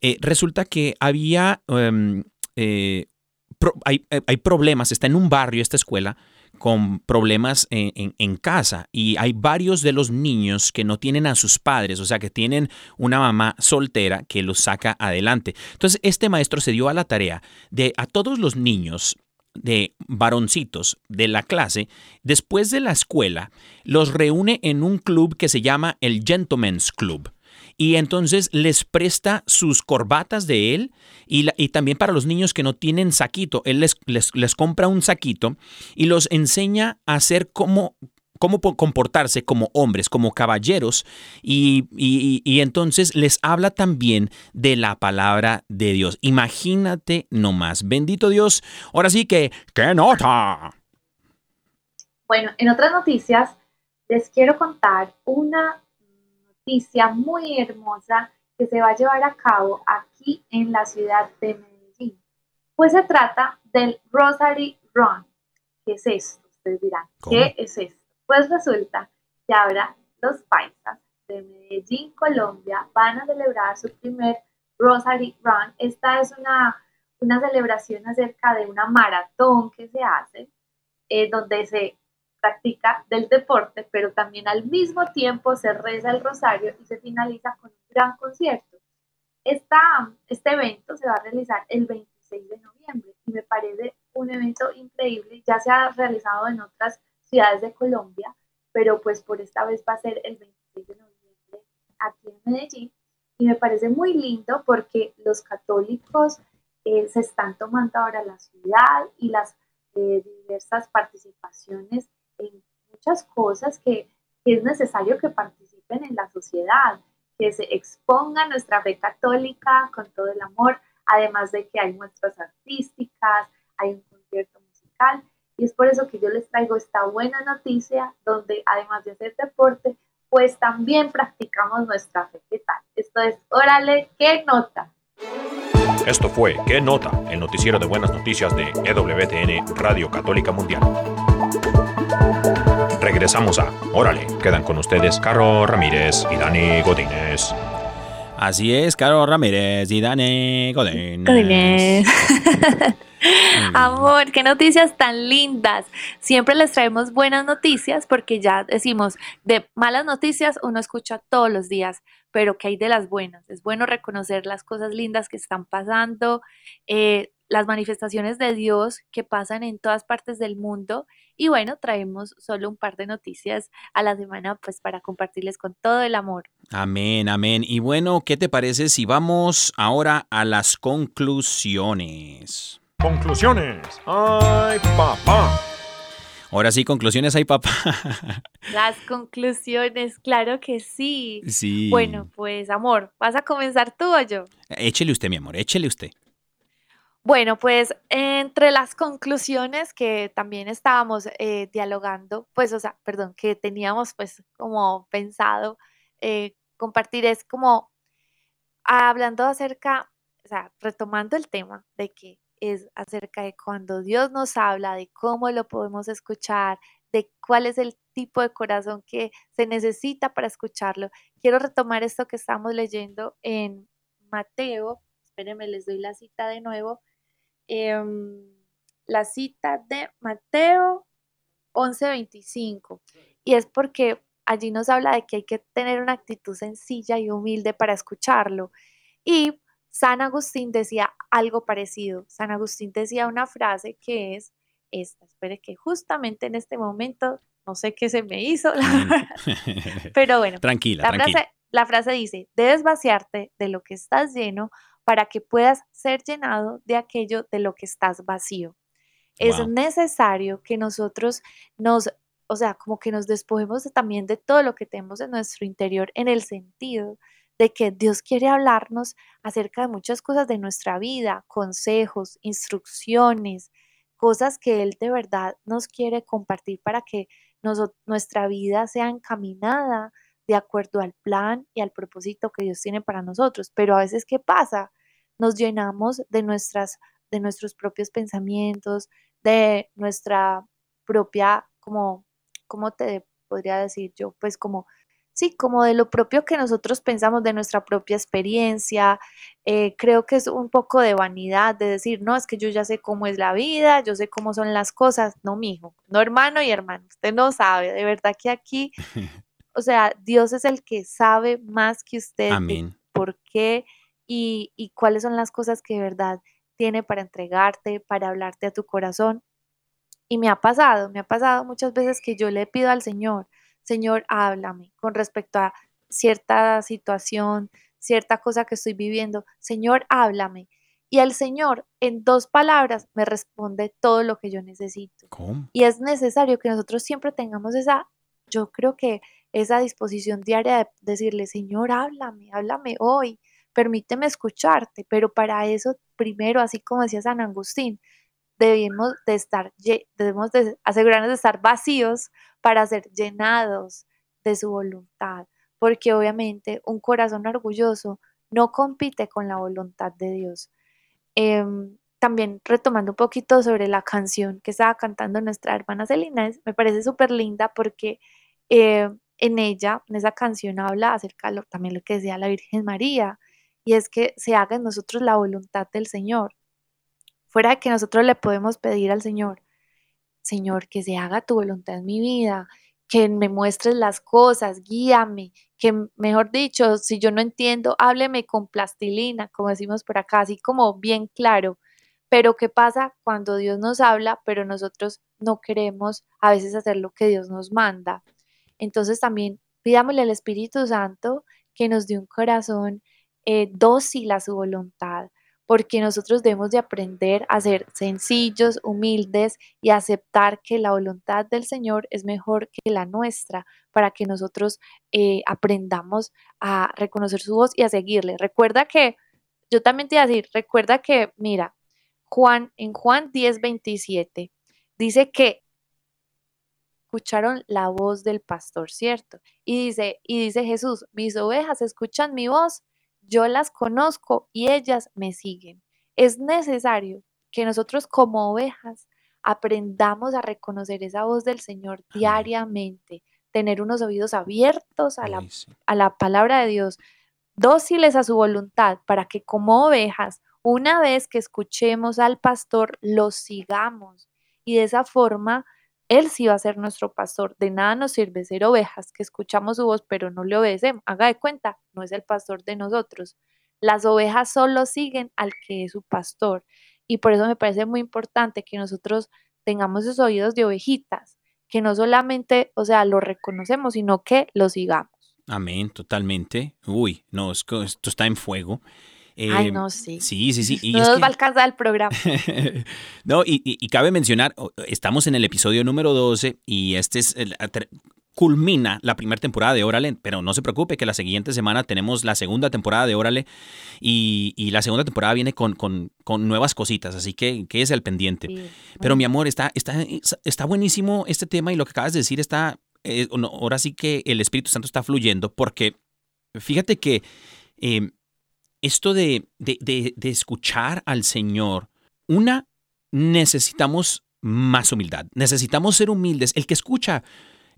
Eh, resulta que había, em, eh, hay, hay problemas, está en un barrio esta escuela con problemas en, en- en casa y hay varios de los niños que no tienen a sus padres, o sea que tienen una mamá soltera que los saca adelante. Entonces este maestro se dio a la tarea de a todos los niños de varoncitos de la clase, después de la escuela, los reúne en un club que se llama el Gentleman's Club. Y entonces les presta sus corbatas de él y, también para los niños que no tienen saquito, él les, les- les compra un saquito y los enseña a hacer como, cómo po- comportarse como hombres, como caballeros, y, y- y entonces les habla también de la palabra de Dios. Imagínate nomás, bendito Dios. Ahora sí que, ¡qué nota! Bueno, en otras noticias les quiero contar una noticia muy hermosa que se va a llevar a cabo aquí en la ciudad de Medellín. Pues se trata del Rosary Run. ¿Qué es esto? Ustedes dirán, ¿Cómo? ¿qué es esto? Pues resulta que ahora los paisas de Medellín, Colombia, van a celebrar su primer Rosary Run. Esta es una, una celebración acerca de una maratón que se hace, eh, donde se practica del deporte, pero también al mismo tiempo se reza el rosario y se finaliza con un gran concierto. Esta, este evento se va a realizar el 26 de noviembre y me parece un evento increíble. Ya se ha realizado en otras ciudades de Colombia, pero pues por esta vez va a ser el 26 de noviembre aquí en Medellín. Y me parece muy lindo porque los católicos eh, se están tomando ahora la ciudad y las eh, diversas participaciones en muchas cosas que, es necesario que participen en la sociedad, que se exponga nuestra fe católica con todo el amor, además de que hay muestras artísticas, hay un concierto musical, y es por eso que yo les traigo esta buena noticia, donde además de hacer deporte, pues también practicamos nuestra fe. ¿Qué tal? Esto es Órale, ¿qué nota? Esto fue ¿Qué nota? El noticiero de buenas noticias de EWTN Radio Católica Mundial. Regresamos a Órale, quedan con ustedes Caro Ramírez y Dani Godínez. Así es, Caro Ramírez y Dani Godínez. Godínez. *laughs* Amor, qué noticias tan lindas. Siempre les traemos buenas noticias porque ya decimos, de malas noticias uno escucha todos los días, pero que hay de las buenas. Es bueno reconocer las cosas lindas que están pasando, eh, las manifestaciones de Dios que pasan en todas partes del mundo. Y bueno, traemos solo un par de noticias a la semana pues para compartirles con todo el amor. Amén, amén. Y bueno, ¿qué te parece si vamos ahora a las conclusiones? Conclusiones. ¡Ay, papá! Ahora sí, conclusiones, ay papá. Las conclusiones, claro que sí. Sí. Bueno, pues amor, ¿vas a comenzar tú o yo? Échele usted, mi amor, échele usted. Bueno, pues entre las conclusiones que también estábamos eh, dialogando, pues, o sea, perdón, que teníamos pues como pensado eh, compartir es como hablando acerca, o sea, retomando el tema de que es acerca de cuando Dios nos habla, de cómo lo podemos escuchar, de cuál es el tipo de corazón que se necesita para escucharlo. Quiero retomar esto que estamos leyendo en Mateo. Espérenme, les doy la cita de nuevo. Em, la cita de Mateo 11:25. Y es porque allí nos habla de que hay que tener una actitud sencilla y humilde para escucharlo. Y San Agustín decía algo parecido. San Agustín decía una frase que es esta. Espere que justamente en este momento, no sé qué se me hizo, *laughs* pero bueno. tranquila, la tranquila. Frase, la frase dice, debes vaciarte de lo que estás lleno para que puedas ser llenado de aquello de lo que estás vacío. Es Wow. necesario que nosotros nos, o sea, como que nos despojemos de- también de todo lo que tenemos en nuestro interior en el sentido de que Dios quiere hablarnos acerca de muchas cosas de nuestra vida, consejos, instrucciones, cosas que Él de verdad nos quiere compartir para que nuestra vida sea encaminada de acuerdo al plan y al propósito que Dios tiene para nosotros. Pero a veces, ¿qué pasa? Nos llenamos de, nuestras, de nuestros propios pensamientos, de nuestra propia, como, ¿cómo te podría decir yo? Pues como Sí, como de lo propio que nosotros pensamos, de nuestra propia experiencia. eh, creo que es un poco de vanidad de decir, no, es que yo ya sé cómo es la vida, yo sé cómo son las cosas. No, mijo, no, hermano y hermano, usted no sabe. De verdad que aquí, *laughs* o sea, Dios es el que sabe más que usted Amén. por qué y, y cuáles son las cosas que de verdad tiene para entregarte, para hablarte a tu corazón. Y me ha pasado, me ha pasado muchas veces que yo le pido al Señor, Señor, háblame con respecto a cierta situación, cierta cosa que estoy viviendo. Señor, háblame. Y el Señor en dos palabras me responde todo lo que yo necesito. ¿Cómo? Y es necesario que nosotros siempre tengamos esa, yo creo que esa disposición diaria de decirle, Señor, háblame, háblame hoy, permíteme escucharte. Pero para eso, primero, así como decía San Agustín, debemos de estar, debemos de asegurarnos de estar vacíos para ser llenados de su voluntad, porque obviamente un corazón orgulloso no compite con la voluntad de Dios. Em, también retomando un poquito sobre la canción que estaba cantando nuestra hermana Celina, me parece súper linda porque eh, en ella, en esa canción habla acerca de lo- también lo que decía la Virgen María, y es que se haga en nosotros la voluntad del Señor fuera que nosotros le podemos pedir al Señor Señor, que se haga tu voluntad en mi vida, que me muestres las cosas, guíame, que mejor dicho, si yo no entiendo, hábleme con plastilina, como decimos por acá, así como bien claro. Pero ¿qué pasa cuando Dios nos habla, pero nosotros no queremos a veces hacer lo que Dios nos manda? Entonces también pidámosle al Espíritu Santo que nos dé un corazón eh, dócil a su voluntad, porque nosotros debemos de aprender a ser sencillos, humildes y aceptar que la voluntad del Señor es mejor que la nuestra, para que nosotros eh, aprendamos a reconocer su voz y a seguirle. Recuerda que, yo también te voy a decir, recuerda que, mira, Juan, en Juan 10, 27, dice que escucharon la voz del pastor, ¿cierto? Y dice, y dice Jesús, mis ovejas escuchan mi voz yo las conozco y ellas me siguen. Es necesario que nosotros como ovejas aprendamos a reconocer esa voz del Señor diariamente, tener unos oídos abiertos a la, a la palabra de Dios, dóciles a su voluntad, para que como ovejas, una vez que escuchemos al pastor, lo sigamos. Y de esa forma él sí va a ser nuestro pastor. De nada nos sirve ser ovejas que escuchamos su voz pero no le obedecemos. Haga de cuenta, no es el pastor de nosotros. Las ovejas solo siguen al que es su pastor. Y por eso me parece muy importante que nosotros tengamos esos oídos de ovejitas, que no solamente, o sea, lo reconocemos, sino que lo sigamos. Amén, totalmente. Uy, no, esto está en fuego. Ay, no, sí. Sí, sí, sí. Y *laughs* no nos va a alcanzar el programa. no, y, cabe mencionar, estamos en el episodio número 12 y este es el, culmina la primera temporada de Órale, pero no se preocupe que la siguiente semana tenemos la segunda temporada de Órale y, la segunda temporada viene con, con, nuevas cositas, así que es el pendiente. Pero mi amor, está, está, está buenísimo este tema y lo que acabas de decir está, eh, ahora sí que el Espíritu Santo está fluyendo porque fíjate que... Eh, esto de, escuchar al Señor, una, necesitamos más humildad, necesitamos ser humildes. El que escucha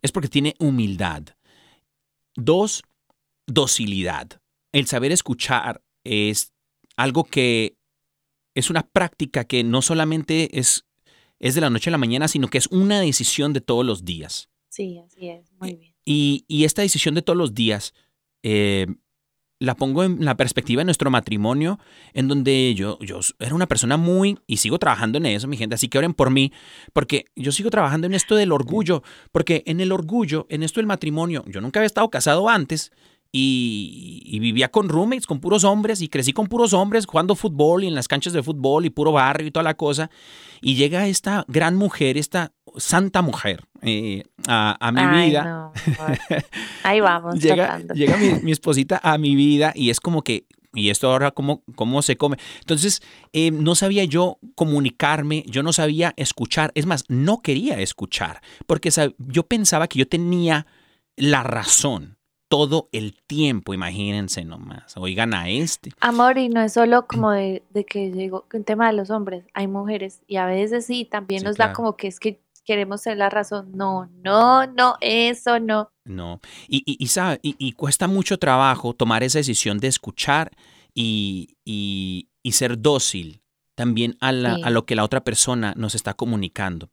es porque tiene humildad. Dos, docilidad. El saber escuchar es algo que es una práctica que no solamente es, es de la noche a la mañana, sino que es una decisión de todos los días. Sí, así es, muy bien. Y, esta decisión de todos los días eh, la pongo en la perspectiva de nuestro matrimonio, en donde yo, yo era una persona muy, y sigo trabajando en eso, mi gente, así que oren por mí, porque yo sigo trabajando en esto del orgullo, porque en el orgullo, en esto del matrimonio, yo nunca había estado casado antes, y, vivía con roommates, con puros hombres, y crecí con puros hombres jugando fútbol y en las canchas de fútbol y puro barrio y toda la cosa. Y llega esta gran mujer, esta santa mujer eh, a, mi vida. *laughs* Ahí vamos. llega llega mi, esposita a mi vida y es como que y esto ahora cómo, cómo se come. Entonces, eh, no sabía yo comunicarme, yo no sabía escuchar, es más, no quería escuchar, porque yo pensaba que yo tenía la razón todo el tiempo, imagínense nomás. Oigan a este. Amor, y no es solo como de, que llegó un tema de los hombres, hay mujeres y a veces sí, también nos da como que es que queremos ser la razón. No, no, no, eso no. No, y, y, y, sabe, y, cuesta mucho trabajo tomar esa decisión de escuchar y, ser dócil también a, a lo que la otra persona nos está comunicando.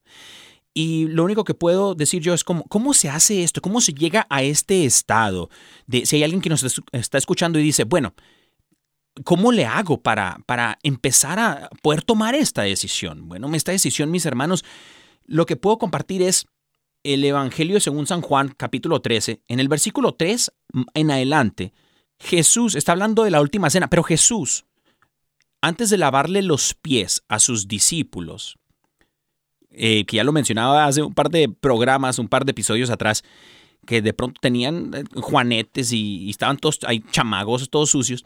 Y lo único que puedo decir yo es cómo, se hace esto, cómo se llega a este estado. De, si hay alguien que nos está escuchando y dice, bueno, ¿cómo le hago para, para empezar a poder tomar esta decisión? Bueno, esta decisión, mis hermanos, lo que puedo compartir es el Evangelio según San Juan, capítulo 13. En el versículo 3 en adelante, Jesús está hablando de la última cena, pero Jesús, antes de lavarle los pies a sus discípulos, eh, que ya lo mencionaba hace un par de programas, un par de episodios atrás, que de pronto tenían eh, juanetes y, estaban todos hay chamagos todos sucios.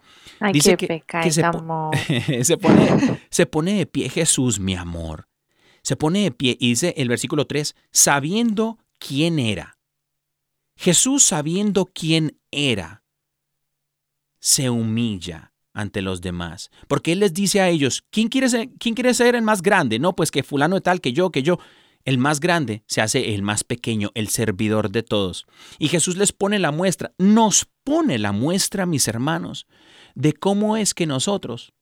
Dice que, *laughs* se, pone, se pone de pie Jesús, mi amor. Se pone de pie y dice el versículo 3, sabiendo quién era. Jesús sabiendo quién era, se humilla ante los demás. Porque Él les dice a ellos, ¿quién quiere ser, quién quiere ser el más grande? No, pues que fulano de tal, que yo, que yo. El más grande se hace el más pequeño, el servidor de todos. Y Jesús les pone la muestra, nos pone la muestra, mis hermanos, de cómo es que nosotros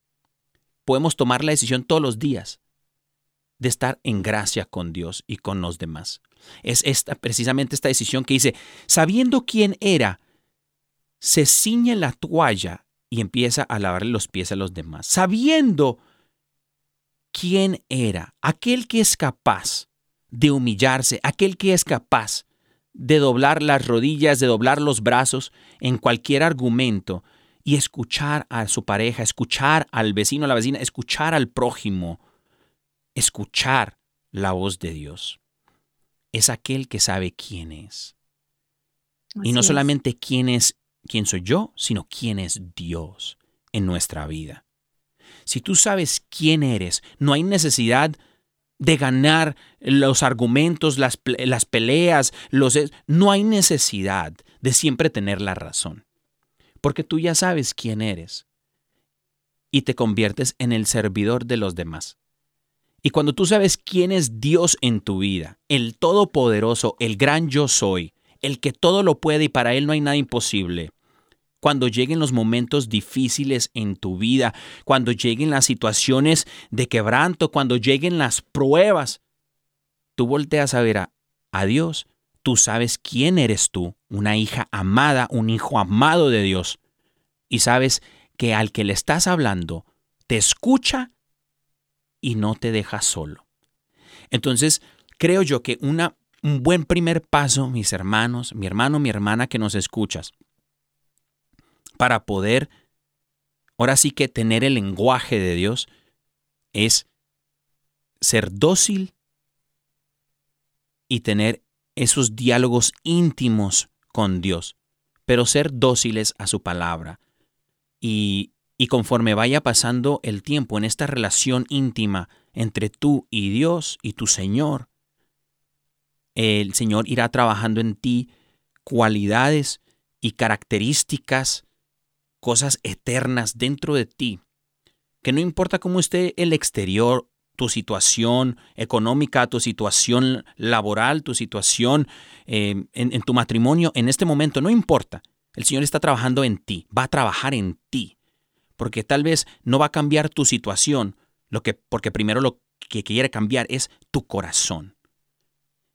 podemos tomar la decisión todos los días de estar en gracia con Dios y con los demás. Es esta, precisamente esta decisión que dice, sabiendo quién era, se ciñe la toalla y empieza a lavarle los pies a los demás. Sabiendo quién era, aquel que es capaz de humillarse, aquel que es capaz de doblar las rodillas, de doblar los brazos en cualquier argumento y escuchar a su pareja, escuchar al vecino, a la vecina, escuchar al prójimo, escuchar la voz de Dios. Es aquel que sabe quién es. y no solamente quién es, quién soy yo, sino quién es Dios en nuestra vida. Si tú sabes quién eres, no hay necesidad de ganar los argumentos, las, las peleas, los, no hay necesidad de siempre tener la razón. Porque tú ya sabes quién eres y te conviertes en el servidor de los demás. Y cuando tú sabes quién es Dios en tu vida, el Todopoderoso, el gran yo soy, el que todo lo puede y para Él no hay nada imposible, cuando lleguen los momentos difíciles en tu vida, cuando lleguen las situaciones de quebranto, cuando lleguen las pruebas, tú volteas a ver a, Dios, tú sabes quién eres tú, una hija amada, un hijo amado de Dios, y sabes que al que le estás hablando te escucha y no te deja solo. Entonces, creo yo que una, un buen primer paso, mis hermanos, mi hermano, mi hermana que nos escuchas, para poder, ahora sí que tener el lenguaje de Dios, es ser dócil y tener esos diálogos íntimos con Dios, pero ser dóciles a su palabra. Y, y conforme vaya pasando el tiempo en esta relación íntima entre tú y Dios y tu Señor, el Señor irá trabajando en ti cualidades y características, cosas eternas dentro de ti, que no importa cómo esté el exterior, tu situación económica, tu situación laboral, tu situación eh, en, en tu matrimonio, en este momento, no importa. El Señor está trabajando en ti, va a trabajar en ti, porque tal vez no va a cambiar tu situación, lo que, porque primero lo que quiere cambiar es tu corazón.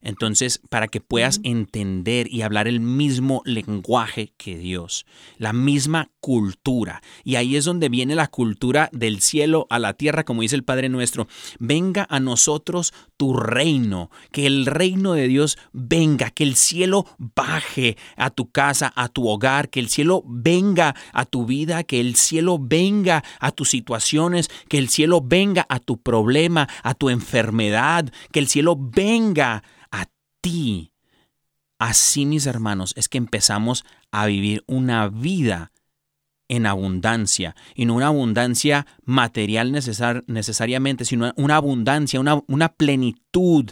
Entonces, para que puedas entender y hablar el mismo lenguaje que Dios, la misma cultura. Y ahí es donde viene la cultura del cielo a la tierra, como dice el Padre nuestro. Venga a nosotros tu reino, que el reino de Dios venga, que el cielo baje a tu casa, a tu hogar, que el cielo venga a tu vida, que el cielo venga a tus situaciones, que el cielo venga a tu problema, a tu enfermedad, que el cielo venga ti. Así, mis hermanos, es que empezamos a vivir una vida en abundancia, y no una abundancia material necesar- necesariamente, sino una abundancia, una, una plenitud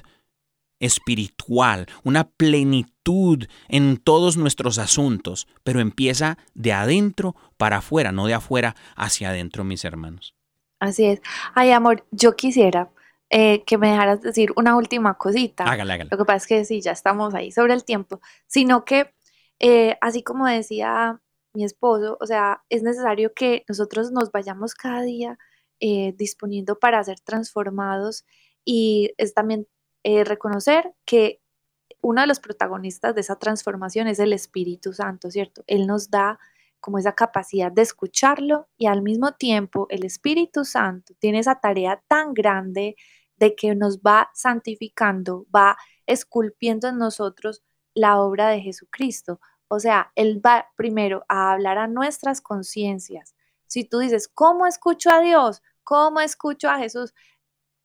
espiritual, una plenitud en todos nuestros asuntos, pero empieza de adentro para afuera, no de afuera hacia adentro, mis hermanos. Así es. Ay, amor, yo quisiera eh, que me dejaras decir una última cosita. Hágale, hágale. Lo que pasa es que sí, ya estamos ahí sobre el tiempo, sino que, eh, así como decía mi esposo, o sea, es necesario que nosotros nos vayamos cada día eh, disponiendo para ser transformados y es también eh, reconocer que uno de los protagonistas de esa transformación es el Espíritu Santo, ¿cierto? Él nos da como esa capacidad de escucharlo y al mismo tiempo el Espíritu Santo tiene esa tarea tan grande de que nos va santificando, va esculpiendo en nosotros la obra de Jesucristo. O sea, Él va primero a hablar a nuestras conciencias. Si tú dices, ¿cómo escucho a Dios? ¿Cómo escucho a Jesús?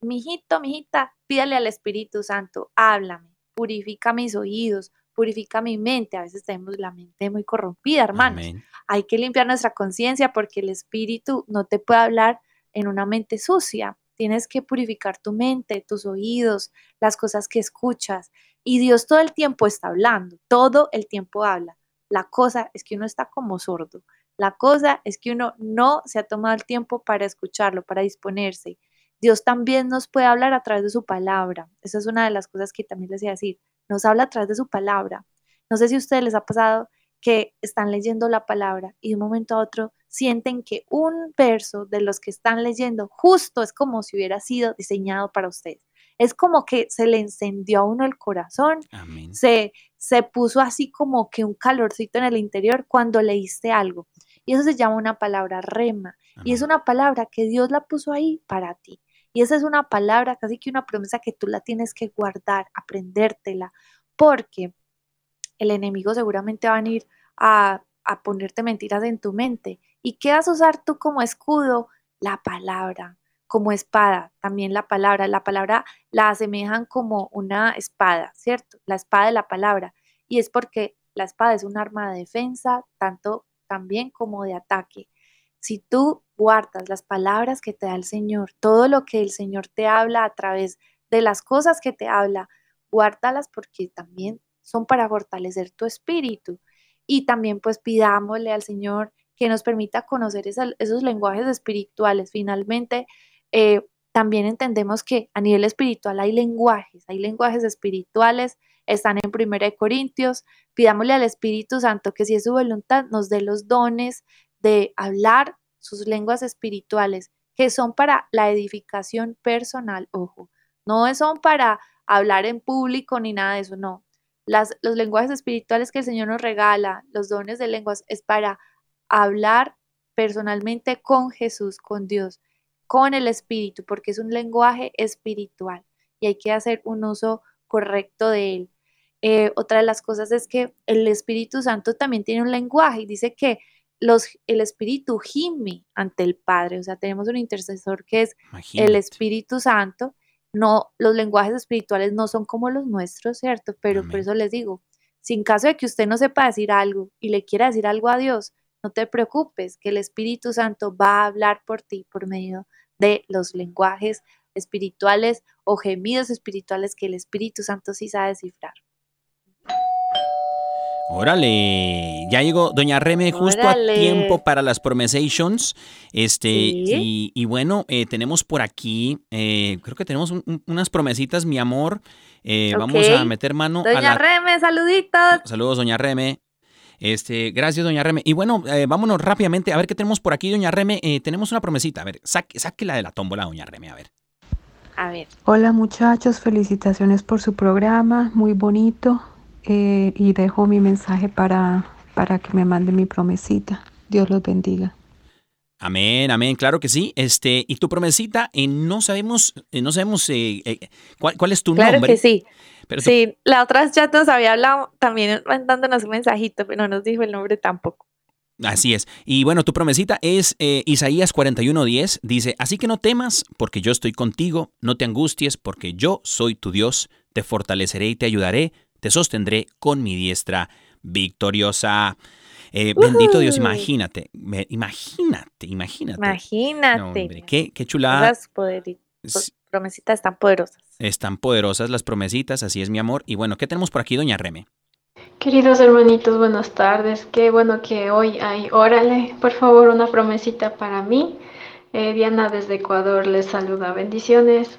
Mijito, mijita, pídale al Espíritu Santo, háblame, purifica mis oídos, purifica mi mente. A veces tenemos la mente muy corrompida, hermanos. Amén. Hay que limpiar nuestra conciencia porque el Espíritu no te puede hablar en una mente sucia. Tienes que purificar tu mente, tus oídos, las cosas que escuchas. Y Dios todo el tiempo está hablando, todo el tiempo habla. La cosa es que uno está como sordo. La cosa es que uno no se ha tomado el tiempo para escucharlo, para disponerse. Dios también nos puede hablar a través de su palabra. Esa es una de las cosas que también les iba a decir. Nos habla a través de su palabra. No sé si a ustedes les ha pasado que están leyendo la palabra y de un momento a otro sienten que un verso de los que están leyendo justo es como si hubiera sido diseñado para ustedes. Es como que se le encendió a uno el corazón, Amén. se, se puso así como que un calorcito en el interior cuando leíste algo. Y eso se llama una palabra rema. Y es una palabra que Dios la puso ahí para ti. Y esa es una palabra, casi que una promesa que tú la tienes que guardar, aprendértela, porque el enemigo seguramente va a venir a, a ponerte mentiras en tu mente. ¿Y qué usar tú como escudo? La palabra, como espada, también la palabra. La palabra la asemejan como una espada, ¿cierto? La espada de la palabra. Y es porque la espada es un arma de defensa, tanto también como de ataque. Si tú guardas las palabras que te da el Señor, todo lo que el Señor te habla a través de las cosas que te habla, guárdalas porque también son para fortalecer tu espíritu. Y también pues pidámosle al Señor que nos permita conocer esos lenguajes espirituales. Finalmente, eh, también entendemos que a nivel espiritual hay lenguajes, hay lenguajes espirituales, están en 1 Corintios. Pidámosle al Espíritu Santo que si es su voluntad nos dé los dones de hablar sus lenguas espirituales, que son para la edificación personal, ojo, no son para hablar en público ni nada de eso, no. Los lenguajes espirituales que el Señor nos regala, los dones de lenguas, es para hablar personalmente con Jesús, con Dios, con el Espíritu, porque es un lenguaje espiritual y hay que hacer un uso correcto de él. Eh, otra de las cosas es que el Espíritu Santo también tiene un lenguaje y dice que los, el Espíritu gime ante el Padre, o sea, tenemos un intercesor que es el. Espíritu Santo. No, los lenguajes espirituales no son como los nuestros, ¿cierto? Pero por eso les digo, si en caso de que usted no sepa decir algo y le quiera decir algo a Dios, no te preocupes, que el Espíritu Santo va a hablar por ti por medio de los lenguajes espirituales o gemidos espirituales que el Espíritu Santo sí sabe descifrar. Órale, ya llegó Doña Reme justo Órale. a tiempo para las promesations. Este, Sí. y, y bueno, eh, tenemos por aquí, eh, creo que tenemos un- un- unas promesitas, mi amor. Eh, Vamos a meter mano a Doña la. Reme, saluditos. Saludos, Doña Reme. Este, gracias, Doña Reme. Y bueno, eh, vámonos rápidamente a ver qué tenemos por aquí, Doña Reme. Eh, tenemos una promesita. A ver, saque, sáquela de la tómbola, Doña Reme, a ver. A ver, Hola muchachos, felicitaciones por su programa, muy bonito. eh, y dejo mi mensaje para, para que me mande mi promesita. Dios los bendiga. Amén, amén, claro que sí. Este, y tu promesita, eh, no sabemos, eh, no sabemos eh, eh, cuál, cuál es tu claro nombre. que sí. Pero Sí, la otra chat nos había hablado también mandándonos un mensajito, pero no nos dijo el nombre tampoco. Así es. Y bueno, tu promesita es eh, Isaías 41:10. Dice, así que no temas, porque yo estoy contigo, no te angusties, porque yo soy tu Dios, te fortaleceré y te ayudaré, te sostendré con mi diestra victoriosa. Eh, Bendito Dios, imagínate, imagínate, imagínate. No, Imagínate. hombre, qué, qué chulada. Esas promesitas tan poderosas. Están poderosas las promesitas, así es mi amor. Y bueno, ¿qué tenemos por aquí, doña Reme? Queridos hermanitos, buenas tardes. Qué bueno que hoy hay. Órale, por favor, una promesita para mí. Eh, Diana desde Ecuador les saluda. Bendiciones.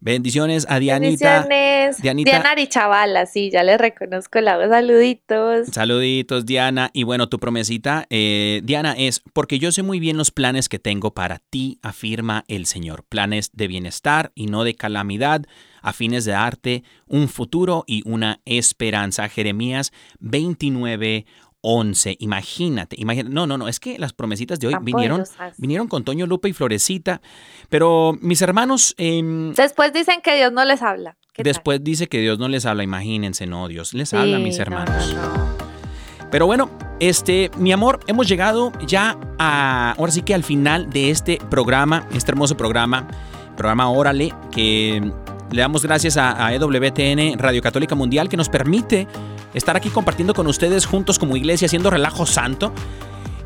Bendiciones a Dianita. Bendiciones. Dianita. Diana Arichavala, sí, ya le reconozco la voz. Saluditos. Saluditos, Diana. Y bueno, tu promesita, eh, Diana, es porque yo sé muy bien los planes que tengo para ti, afirma el Señor. Planes de bienestar y no de calamidad, a fines de darte un futuro y una esperanza. Jeremías 29, 11. Imagínate, imagínate. No, no, no, es que las promesitas de hoy vinieron, vinieron con Toño Lupe y Florecita. Pero mis hermanos, em, Después dicen que Dios no les habla. Después dice que Dios no les habla. Imagínense, no, Dios les habla, mis no, hermanos. no, no. Pero bueno, este, mi amor, hemos llegado ya a, ahora sí que al final de este programa, este hermoso programa, programa Órale, que le damos gracias a, a EWTN Radio Católica Mundial que nos permite estar aquí compartiendo con ustedes juntos como iglesia, haciendo relajo santo.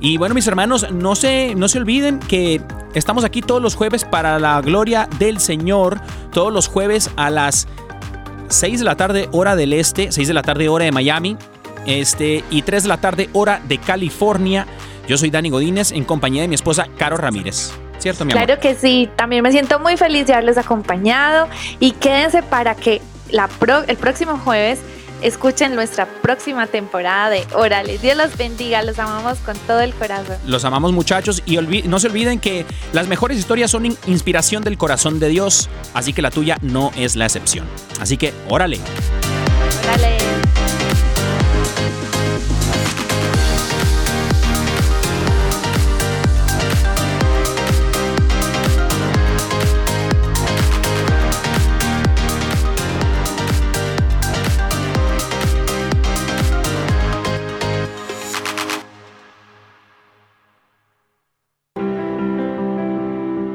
Y bueno, mis hermanos, no se, no se olviden que estamos aquí todos los jueves para la gloria del Señor, todos los jueves a las 6 de la tarde hora del este, 6 de la tarde hora de Miami, este, y 3 de la tarde hora de California. Yo soy Dani Godínez en compañía de mi esposa Caro Ramírez. ¿Cierto, mi amor? Claro que sí, también me siento muy feliz de haberles acompañado y quédense para que la el próximo jueves Escuchen nuestra próxima temporada de Órale. Dios los bendiga, los amamos con todo el corazón. Los amamos muchachos y no se olviden que las mejores historias son inspiración del corazón de Dios, así que la tuya no es la excepción. Así que órale. Órale.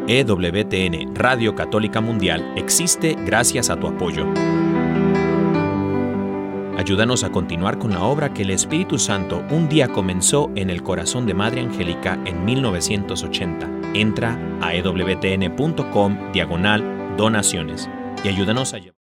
EWTN Radio Católica Mundial existe gracias a tu apoyo. Ayúdanos a continuar con la obra que el Espíritu Santo un día comenzó en el corazón de Madre Angélica en 1980. Entra a ewtn.com diagonal donaciones y ayúdanos a.